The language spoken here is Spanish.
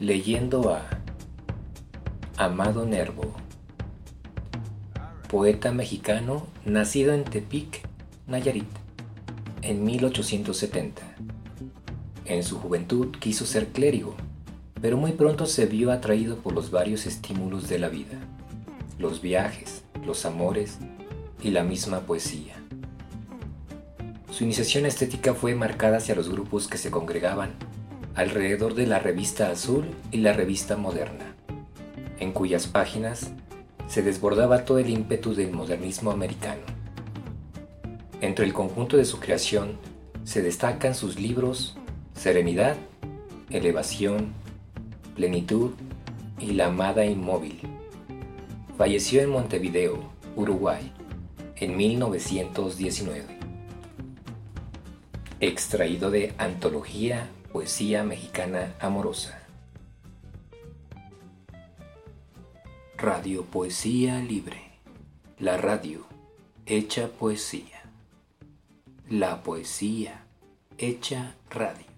leyendo a Amado Nervo, poeta mexicano nacido en Tepic, Nayarit, en 1870. En su juventud quiso ser clérigo, pero muy pronto se vio atraído por los varios estímulos de la vida, los viajes, los amores y la misma poesía. Su iniciación estética fue marcada hacia los grupos que se congregaban alrededor de la revista Azul y la revista Moderna, en cuyas páginas se desbordaba todo el ímpetu del modernismo americano. Entre el conjunto de su creación se destacan sus libros Serenidad, Elevación, Plenitud y La Amada Inmóvil. Falleció en Montevideo, Uruguay, en 1919. Extraído de Antología Poesía Mexicana Amorosa. Radio Poesía Libre. La radio hecha poesía. La poesía hecha radio.